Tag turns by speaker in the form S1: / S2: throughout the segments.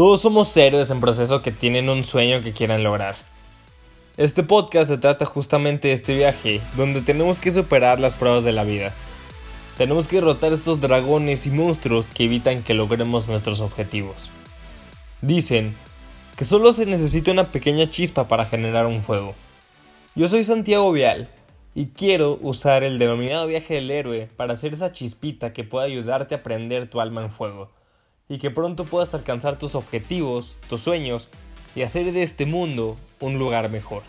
S1: Todos somos héroes en proceso que tienen un sueño que quieran lograr. Este podcast se trata justamente de este viaje, donde tenemos que superar las pruebas de la vida. Tenemos que derrotar estos dragones y monstruos que evitan que logremos nuestros objetivos. Dicen que solo se necesita una pequeña chispa para generar un fuego. Yo soy Santiago Vial y quiero usar el denominado viaje del héroe para hacer esa chispita que pueda ayudarte a prender tu alma en fuego y que pronto puedas alcanzar tus objetivos, tus sueños y hacer de este mundo un lugar mejor.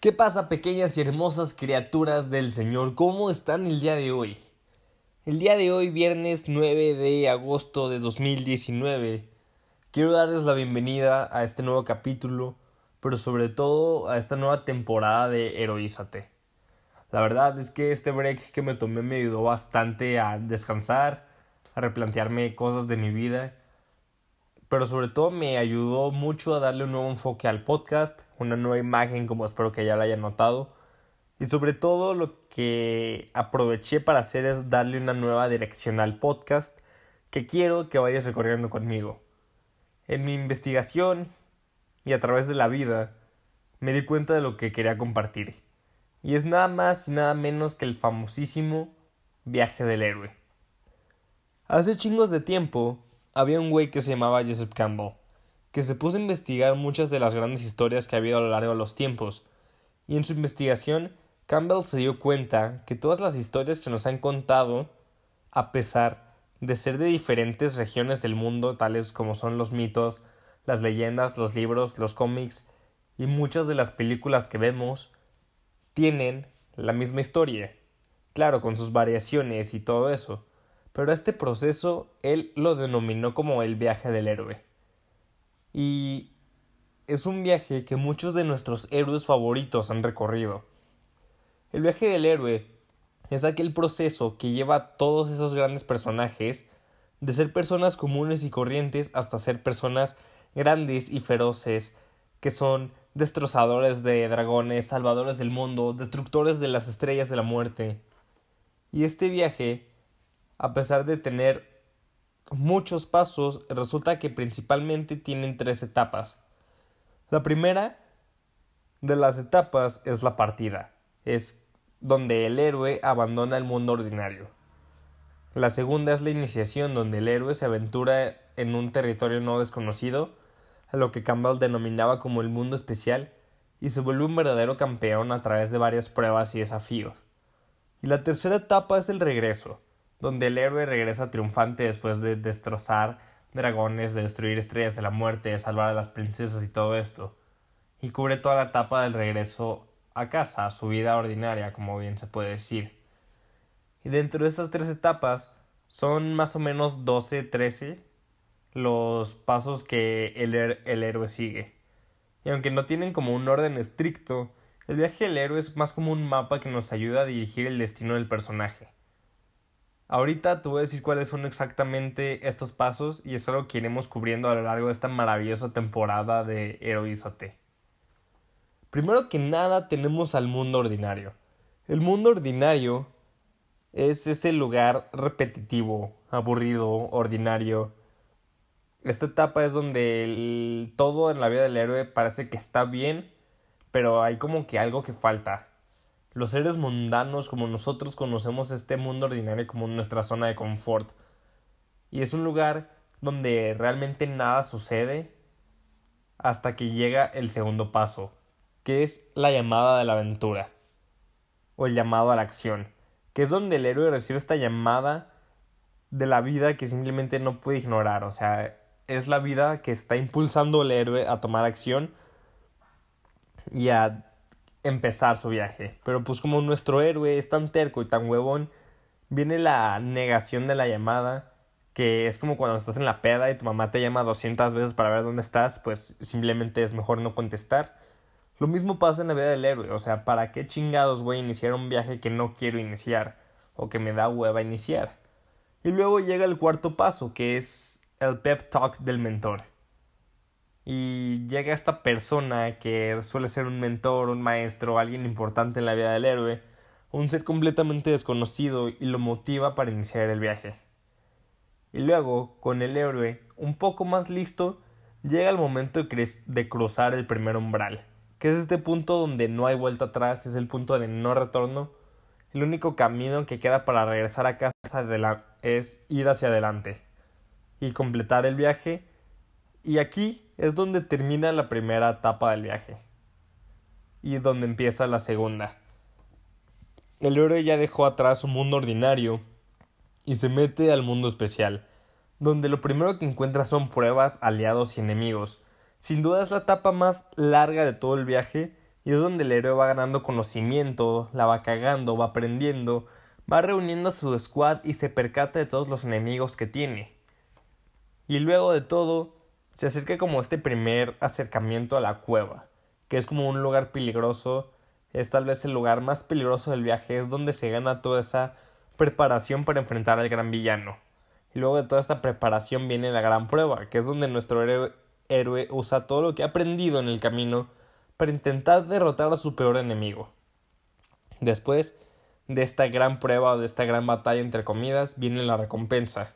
S1: ¿Qué pasa pequeñas y hermosas criaturas del Señor? ¿Cómo están el día de hoy? El día de hoy, viernes 9 de agosto de 2019, quiero darles la bienvenida a este nuevo capítulo, pero sobre todo a esta nueva temporada de Heroízate. La verdad es que este break que me tomé me ayudó bastante a descansar, a replantearme cosas de mi vida, pero sobre todo me ayudó mucho a darle un nuevo enfoque al podcast, una nueva imagen como espero que ya la hayan notado, y sobre todo lo que aproveché para hacer es darle una nueva dirección al podcast que quiero que vayas recorriendo conmigo. En mi investigación y a través de la vida me di cuenta de lo que quería compartir y es nada más y nada menos que el famosísimo viaje del héroe. Hace chingos de tiempo había un güey que se llamaba Joseph Campbell, que se puso a investigar muchas de las grandes historias que ha habido a lo largo de los tiempos, y en su investigación Campbell se dio cuenta que todas las historias que nos han contado, a pesar de ser de diferentes regiones del mundo, tales como son los mitos, las leyendas, los libros, los cómics y muchas de las películas que vemos, tienen la misma historia, claro, con sus variaciones y todo eso, pero este proceso él lo denominó como el viaje del héroe. Y es un viaje que muchos de nuestros héroes favoritos han recorrido. El viaje del héroe es aquel proceso que lleva a todos esos grandes personajes de ser personas comunes y corrientes hasta ser personas grandes y feroces que son destrozadores de dragones, salvadores del mundo, destructores de las estrellas de la muerte. Y este viaje, a pesar de tener muchos pasos, resulta que principalmente tienen tres etapas. La primera de las etapas es la partida, es donde el héroe abandona el mundo ordinario. La segunda es la iniciación, donde el héroe se aventura en un territorio no desconocido, lo que Campbell denominaba como el mundo especial, y se vuelve un verdadero campeón a través de varias pruebas y desafíos. Y la tercera etapa es el regreso, donde el héroe regresa triunfante después de destrozar dragones, de destruir estrellas de la muerte, de salvar a las princesas y todo esto, y cubre toda la etapa del regreso a casa, a su vida ordinaria, como bien se puede decir. Y dentro de estas tres etapas son más o menos 12, 13 los pasos que el, el héroe sigue. Y aunque no tienen como un orden estricto, el viaje del héroe es más como un mapa que nos ayuda a dirigir el destino del personaje. Ahorita te voy a decir cuáles son exactamente estos pasos y es algo que iremos cubriendo a lo largo de esta maravillosa temporada de Heroízate. Primero que nada tenemos al mundo ordinario. El mundo ordinario es ese lugar repetitivo, aburrido, ordinario, esta etapa es donde todo en la vida del héroe parece que está bien, pero hay como que algo que falta. Los seres mundanos como nosotros conocemos este mundo ordinario como nuestra zona de confort. Y es un lugar donde realmente nada sucede hasta que llega el segundo paso, que es la llamada de la aventura, o el llamado a la acción, que es donde el héroe recibe esta llamada de la vida que simplemente no puede ignorar, o sea, es la vida que está impulsando al héroe a tomar acción y a empezar su viaje. Pero pues como nuestro héroe es tan terco y tan huevón, viene la negación de la llamada, que es como cuando estás en la peda y tu mamá te llama 200 veces para ver dónde estás, pues simplemente es mejor no contestar. Lo mismo pasa en la vida del héroe, o sea, ¿para qué chingados voy a iniciar un viaje que no quiero iniciar o que me da hueva iniciar? Y luego llega el cuarto paso, que es el pep talk del mentor. Y llega esta persona que suele ser un mentor, un maestro, alguien importante en la vida del héroe, un ser completamente desconocido y lo motiva para iniciar el viaje. Y luego, con el héroe un poco más listo, llega el momento de, de cruzar el primer umbral, que es este punto donde no hay vuelta atrás, es el punto de no retorno. El único camino que queda para regresar a casa es ir hacia adelante y completar el viaje. Y aquí es donde termina la primera etapa del viaje y donde empieza la segunda. El héroe ya dejó atrás su mundo ordinario y se mete al mundo especial, donde lo primero que encuentra son pruebas, aliados y enemigos. Sin duda es la etapa más larga de todo el viaje y es donde el héroe va ganando conocimiento, la va cagando, va aprendiendo, va reuniendo a su squad y se percata de todos los enemigos que tiene. Y luego de todo, se acerca como este primer acercamiento a la cueva, que es como un lugar peligroso, es tal vez el lugar más peligroso del viaje, es donde se gana toda esa preparación para enfrentar al gran villano. Y luego de toda esta preparación viene la gran prueba, que es donde nuestro héroe, usa todo lo que ha aprendido en el camino para intentar derrotar a su peor enemigo. Después de esta gran prueba o de esta gran batalla entre comidas viene la recompensa,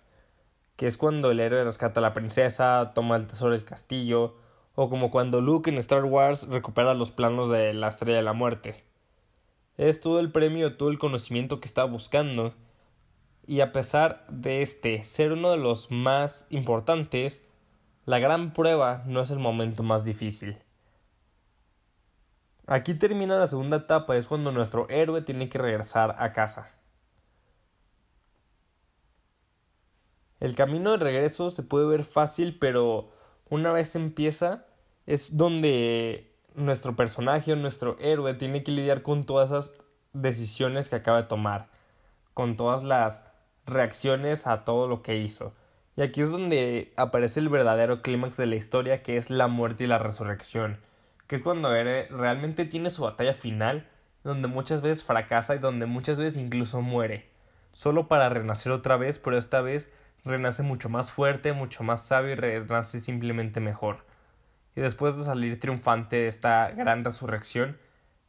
S1: que es cuando el héroe rescata a la princesa, toma el tesoro del castillo, o como cuando Luke en Star Wars recupera los planos de la Estrella de la Muerte. Es todo el premio, todo el conocimiento que estaba buscando, y a pesar de este ser uno de los más importantes, la gran prueba no es el momento más difícil. Aquí termina la segunda etapa, es cuando nuestro héroe tiene que regresar a casa. El camino de regreso se puede ver fácil, pero una vez empieza, es donde nuestro personaje o nuestro héroe tiene que lidiar con todas esas decisiones que acaba de tomar, con todas las reacciones a todo lo que hizo. Y aquí es donde aparece el verdadero clímax de la historia, que es la muerte y la resurrección, que es cuando héroe realmente tiene su batalla final, donde muchas veces fracasa y donde muchas veces incluso muere, solo para renacer otra vez, pero esta vez renace mucho más fuerte, mucho más sabio y renace simplemente mejor y después de salir triunfante de esta gran resurrección,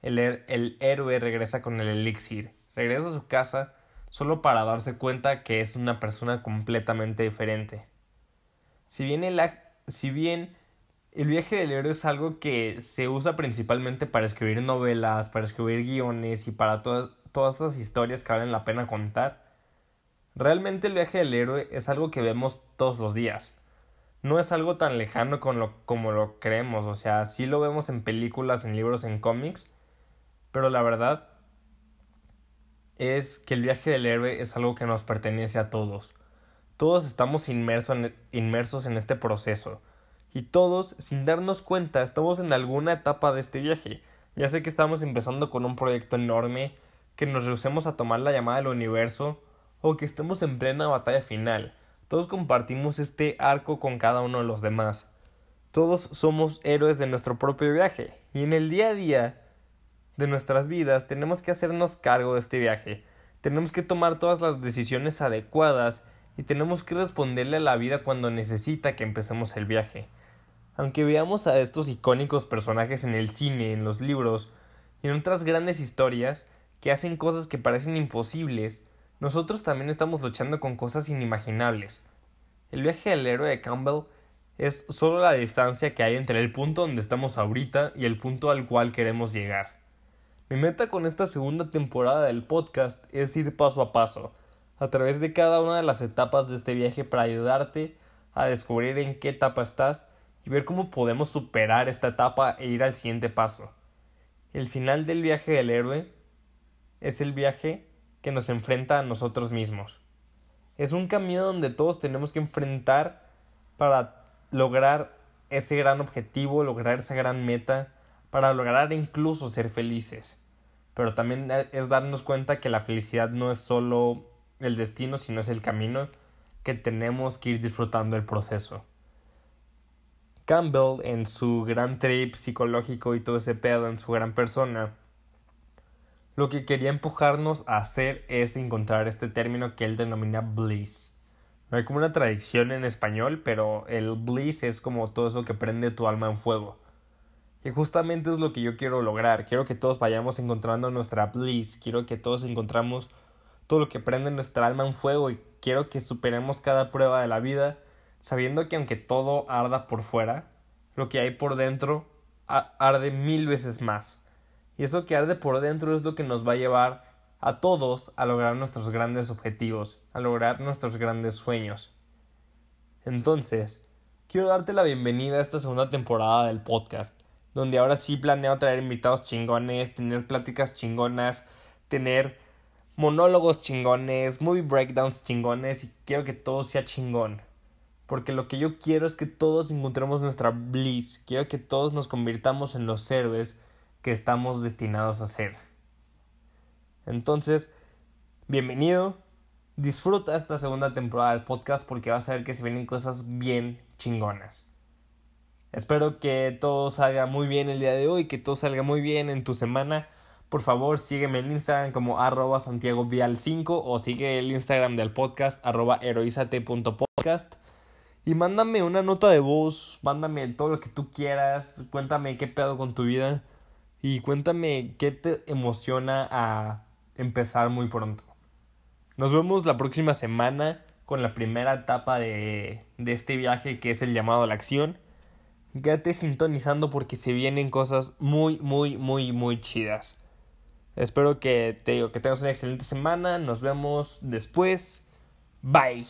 S1: el, el, héroe regresa con el elixir, regresa a su casa solo para darse cuenta que es una persona completamente diferente. Si bien el, si bien el viaje del héroe es algo que se usa principalmente para escribir novelas, para escribir guiones y para todas, todas esas historias que valen la pena contar, realmente el viaje del héroe es algo que vemos todos los días no es algo tan lejano como lo creemos, o sea, sí lo vemos en películas, en libros, en cómics, pero la verdad es que el viaje del héroe es algo que nos pertenece a todos. Todos estamos inmersos en este proceso. Y todos, sin darnos cuenta, estamos en alguna etapa de este viaje. Ya sé que estamos empezando con un proyecto enorme, que nos rehusemos a tomar la llamada del universo, o que estemos en plena batalla final. Todos compartimos este arco con cada uno de los demás. Todos somos héroes de nuestro propio viaje. Y en el día a día de nuestras vidas tenemos que hacernos cargo de este viaje. Tenemos que tomar todas las decisiones adecuadas y tenemos que responderle a la vida cuando necesita que empecemos el viaje. Aunque veamos a estos icónicos personajes en el cine, en los libros y en otras grandes historias que hacen cosas que parecen imposibles, nosotros también estamos luchando con cosas inimaginables. El viaje del héroe de Campbell es solo la distancia que hay entre el punto donde estamos ahorita y el punto al cual queremos llegar. Mi meta con esta segunda temporada del podcast es ir paso a paso, a través de cada una de las etapas de este viaje para ayudarte a descubrir en qué etapa estás y ver cómo podemos superar esta etapa e ir al siguiente paso. El final del viaje del héroe es el viaje que nos enfrenta a nosotros mismos. Es un camino donde todos tenemos que enfrentar para lograr ese gran objetivo, lograr esa gran meta, para lograr incluso ser felices. Pero también es darnos cuenta que la felicidad no es solo el destino, sino es el camino que tenemos que ir disfrutando el proceso. Campbell, en su gran trip psicológico y todo ese pedo en su gran persona, lo que quería empujarnos a hacer es encontrar este término que él denomina bliss. No hay como una tradición en español, pero el bliss es como todo eso que prende tu alma en fuego. Y justamente es lo que yo quiero lograr. Quiero que todos vayamos encontrando nuestra bliss. Quiero que todos encontramos todo lo que prende nuestra alma en fuego. Y quiero que superemos cada prueba de la vida. Sabiendo que aunque todo arda por fuera, lo que hay por dentro arde mil veces más. Y eso que arde por dentro es lo que nos va a llevar a todos a lograr nuestros grandes objetivos, a lograr nuestros grandes sueños. Entonces, quiero darte la bienvenida a esta segunda temporada del podcast, donde ahora sí planeo traer invitados chingones, tener pláticas chingonas, tener monólogos chingones, movie breakdowns chingones y quiero que todo sea chingón. Porque lo que yo quiero es que todos encontremos nuestra bliss, quiero que todos nos convirtamos en los héroes que estamos destinados a ser. Entonces, bienvenido, disfruta esta segunda temporada del podcast porque vas a ver que se vienen cosas bien chingonas. Espero que todo salga muy bien el día de hoy, que todo salga muy bien en tu semana. Por favor, sígueme en Instagram como arroba Santiago 5 o sigue el Instagram del podcast arroba. Y mándame una nota de voz, mándame todo lo que tú quieras, cuéntame qué pedo con tu vida y cuéntame qué te emociona a empezar muy pronto. Nos vemos la próxima semana con la primera etapa de, de este viaje que es el llamado a la acción. Quédate sintonizando porque se vienen cosas muy, muy, muy, muy chidas. Espero que te digo que tengas una excelente semana. Nos vemos después. Bye.